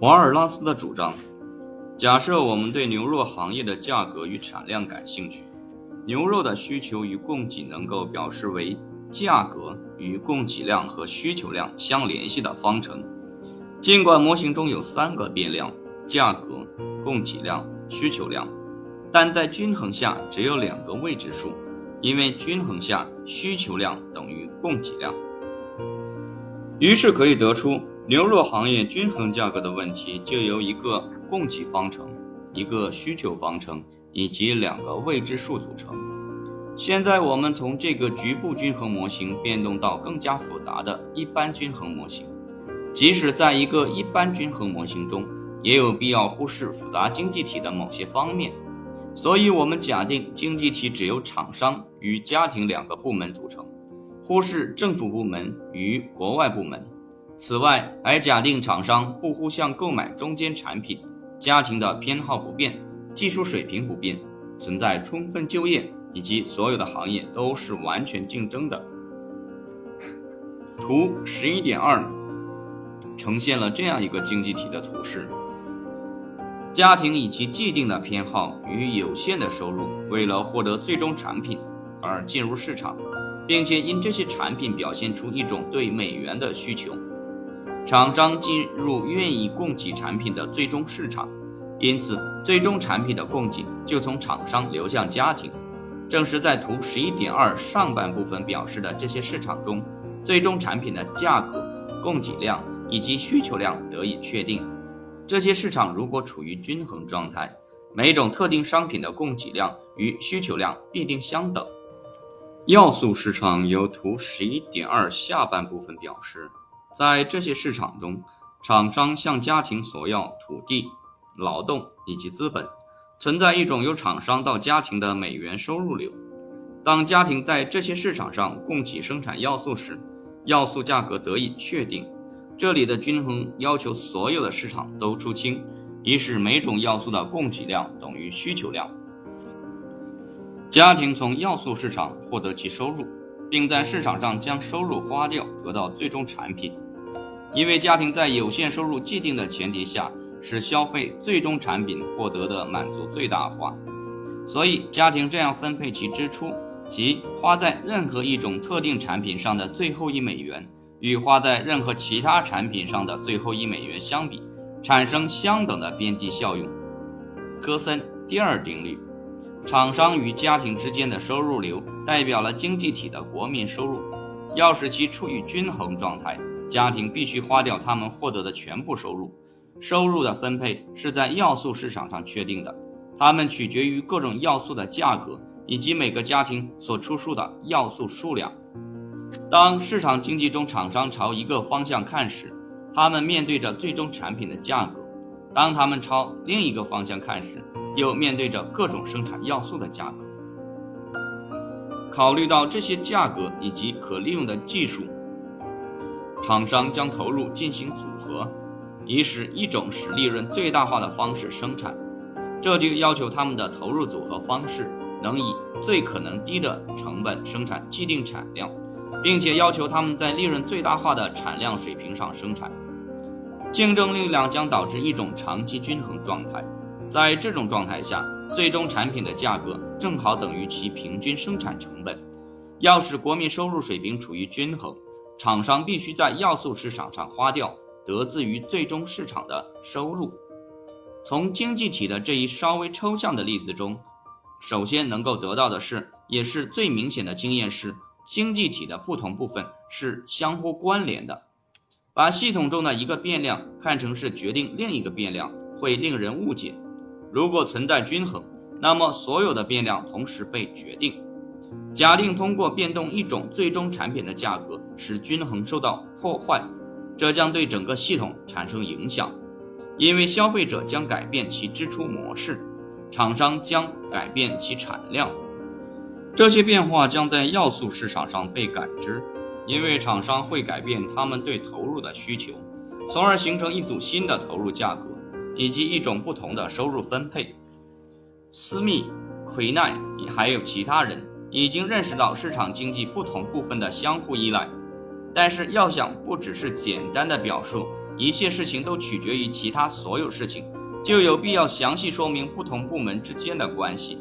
瓦尔拉斯的主张：假设我们对牛肉行业的价格与产量感兴趣，牛肉的需求与供给能够表示为价格与供给量和需求量相联系的方程。尽管模型中有三个变量：价格、供给量、需求量，但在均衡下只有两个未知数，因为均衡下需求量等于供给量。于是可以得出。牛肉行业均衡价格的问题就由一个供给方程、一个需求方程以及两个未知数组成。现在我们从这个局部均衡模型变动到更加复杂的一般均衡模型。即使在一个一般均衡模型中，也有必要忽视复杂经济体的某些方面。所以，我们假定经济体只由厂商与家庭两个部门组成，忽视政府部门与国外部门。此外，还假定厂商不互相购买中间产品，家庭的偏好不变，技术水平不变，存在充分就业，以及所有的行业都是完全竞争的。图十一点二呈现了这样一个经济体的图示：家庭以其既定的偏好与有限的收入，为了获得最终产品而进入市场，并且因这些产品表现出一种对美元的需求。厂商进入愿意供给产品的最终市场，因此最终产品的供给就从厂商流向家庭。正是在图十一点二上半部分表示的这些市场中，最终产品的价格、供给量以及需求量得以确定。这些市场如果处于均衡状态，每种特定商品的供给量与需求量必定相等。要素市场由图十一点二下半部分表示。在这些市场中，厂商向家庭索要土地、劳动以及资本，存在一种由厂商到家庭的美元收入流。当家庭在这些市场上供给生产要素时，要素价格得以确定。这里的均衡要求所有的市场都出清，以使每种要素的供给量等于需求量。家庭从要素市场获得其收入，并在市场上将收入花掉，得到最终产品。因为家庭在有限收入既定的前提下，使消费最终产品获得的满足最大化，所以家庭这样分配其支出，即花在任何一种特定产品上的最后一美元，与花在任何其他产品上的最后一美元相比，产生相等的边际效用。戈森第二定律：厂商与家庭之间的收入流代表了经济体的国民收入，要使其处于均衡状态。家庭必须花掉他们获得的全部收入，收入的分配是在要素市场上确定的，它们取决于各种要素的价格以及每个家庭所出售的要素数量。当市场经济中厂商朝一个方向看时，他们面对着最终产品的价格；当他们朝另一个方向看时，又面对着各种生产要素的价格。考虑到这些价格以及可利用的技术。厂商将投入进行组合，以使一种使利润最大化的方式生产。这就要求他们的投入组合方式能以最可能低的成本生产既定产量，并且要求他们在利润最大化的产量水平上生产。竞争力量将导致一种长期均衡状态。在这种状态下，最终产品的价格正好等于其平均生产成本。要使国民收入水平处于均衡。厂商必须在要素市场上花掉得自于最终市场的收入。从经济体的这一稍微抽象的例子中，首先能够得到的是，也是最明显的经验是，经济体的不同部分是相互关联的。把系统中的一个变量看成是决定另一个变量，会令人误解。如果存在均衡，那么所有的变量同时被决定。假定通过变动一种最终产品的价格，使均衡受到破坏，这将对整个系统产生影响，因为消费者将改变其支出模式，厂商将改变其产量，这些变化将在要素市场上被感知，因为厂商会改变他们对投入的需求，从而形成一组新的投入价格以及一种不同的收入分配。斯密、奎奈还有其他人。已经认识到市场经济不同部分的相互依赖，但是要想不只是简单的表述一切事情都取决于其他所有事情，就有必要详细说明不同部门之间的关系。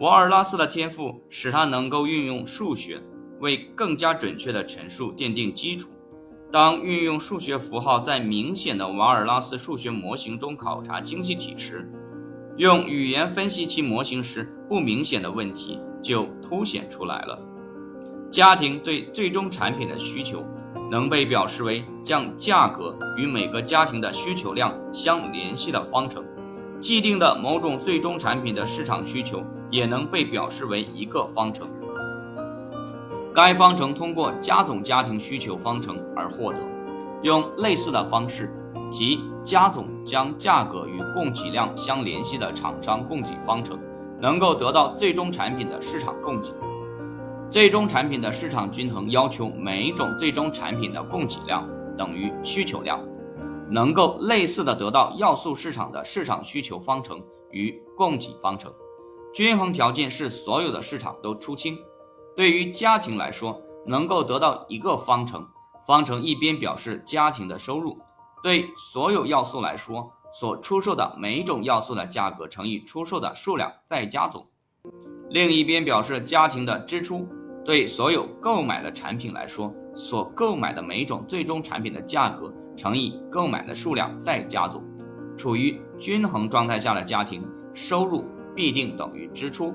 瓦尔拉斯的天赋使他能够运用数学为更加准确的陈述奠定基础。当运用数学符号在明显的瓦尔拉斯数学模型中考察经济体时，用语言分析其模型时，不明显的问题就凸显出来了。家庭对最终产品的需求能被表示为将价格与每个家庭的需求量相联系的方程。既定的某种最终产品的市场需求也能被表示为一个方程。该方程通过加总家庭需求方程而获得。用类似的方式，即加总将价格与供给量相联系的厂商供给方程，能够得到最终产品的市场供给。最终产品的市场均衡要求每一种最终产品的供给量等于需求量，能够类似的得到要素市场的市场需求方程与供给方程。均衡条件是所有的市场都出清。对于家庭来说，能够得到一个方程，方程一边表示家庭的收入，对所有要素来说，所出售的每一种要素的价格乘以出售的数量再加总；另一边表示家庭的支出，对所有购买的产品来说，所购买的每种最终产品的价格乘以购买的数量再加总。处于均衡状态下的家庭，收入必定等于支出，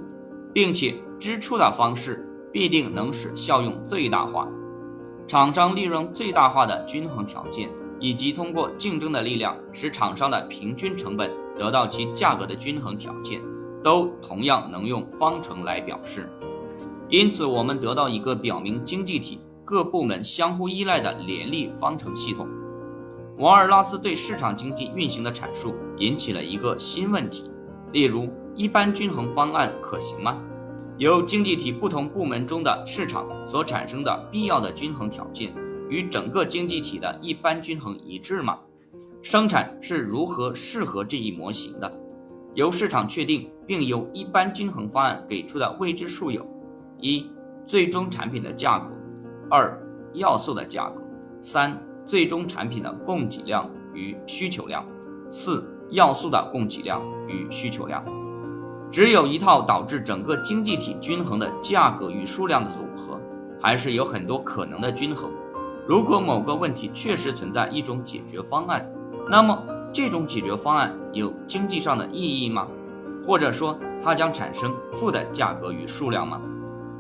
并且支出的方式。必定能使效用最大化，厂商利润最大化的均衡条件，以及通过竞争的力量使厂商的平均成本得到其价格的均衡条件，都同样能用方程来表示。因此，我们得到一个表明经济体各部门相互依赖的联立方程系统。瓦尔拉斯对市场经济运行的阐述引起了一个新问题，例如，一般均衡方案可行吗？由经济体不同部门中的市场所产生的必要的均衡条件，与整个经济体的一般均衡一致吗？生产是如何适合这一模型的？由市场确定并由一般均衡方案给出的未知数有：一、最终产品的价格；二、要素的价格；三、最终产品的供给量与需求量；四、要素的供给量与需求量。只有一套导致整个经济体均衡的价格与数量的组合，还是有很多可能的均衡。如果某个问题确实存在一种解决方案，那么这种解决方案有经济上的意义吗？或者说它将产生负的价格与数量吗？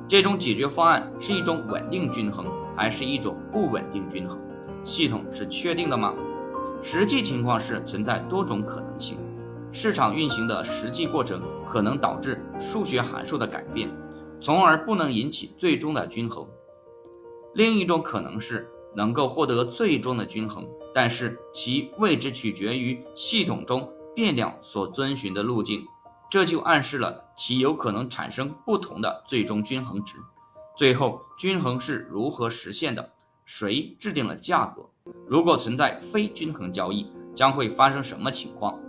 这种解决方案是一种稳定均衡，还是一种不稳定均衡？系统是确定的吗？实际情况是存在多种可能性。市场运行的实际过程可能导致数学函数的改变，从而不能引起最终的均衡。另一种可能是能够获得最终的均衡，但是其位置取决于系统中变量所遵循的路径，这就暗示了其有可能产生不同的最终均衡值。最后，均衡是如何实现的？谁制定了价格？如果存在非均衡交易，将会发生什么情况？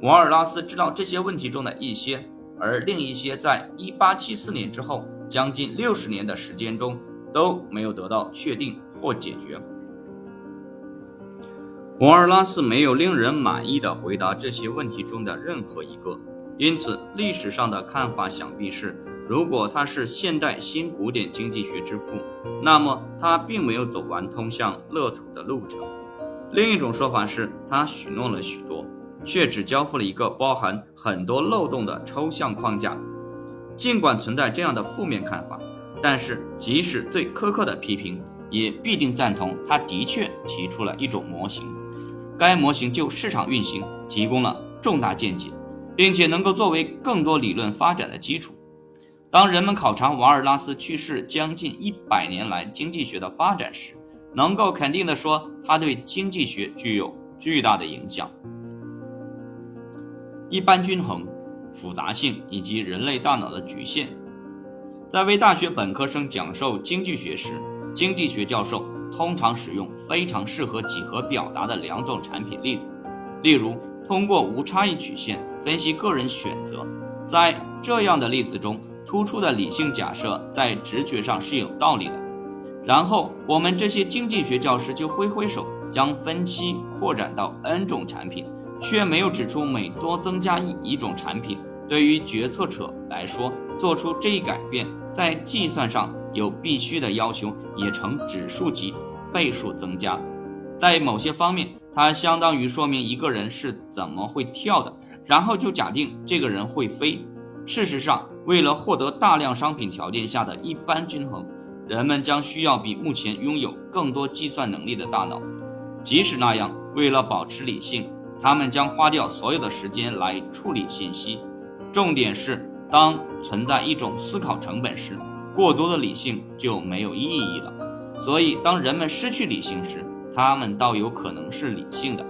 瓦尔拉斯知道这些问题中的一些，而另一些在1874年之后将近六十年的时间中都没有得到确定或解决。瓦尔拉斯没有令人满意的回答这些问题中的任何一个，因此历史上的看法想必是：如果他是现代新古典经济学之父，那么他并没有走完通向乐土的路程。另一种说法是他许诺了许多。却只交付了一个包含很多漏洞的抽象框架。尽管存在这样的负面看法，但是即使最苛刻的批评，也必定赞同他的确提出了一种模型。该模型就市场运行提供了重大见解，并且能够作为更多理论发展的基础。当人们考察瓦尔拉斯去世将近一百年来经济学的发展时，能够肯定地说，他对经济学具有巨大的影响。一般均衡、复杂性以及人类大脑的局限。在为大学本科生讲授经济学时，经济学教授通常使用非常适合几何表达的两种产品例子，例如通过无差异曲线分析个人选择。在这样的例子中，突出的理性假设在直觉上是有道理的。然后，我们这些经济学教师就挥挥手，将分析扩展到 n 种产品，却没有指出每多增加一一种产品，对于决策者来说，做出这一改变，在计算上有必须的要求，也呈指数级倍数增加。在某些方面，它相当于说明一个人是怎么会跳的，然后就假定这个人会飞。事实上，为了获得大量商品条件下的一般均衡，人们将需要比目前拥有更多计算能力的大脑。即使那样，为了保持理性，他们将花掉所有的时间来处理信息。重点是，当存在一种思考成本时，过多的理性就没有意义了。所以，当人们失去理性时，他们倒有可能是理性的。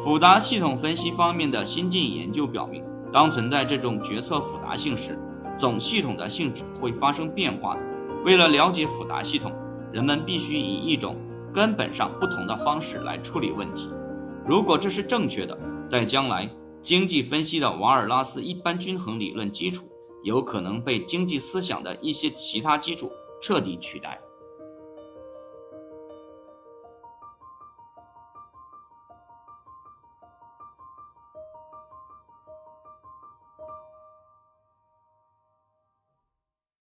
复杂系统分析方面的新进研究表明，当存在这种决策复杂性时，总系统的性质会发生变化。为了了解复杂系统，人们必须以一种根本上不同的方式来处理问题。如果这是正确的，在将来，经济分析的瓦尔拉斯一般均衡理论基础有可能被经济思想的一些其他基础彻底取代。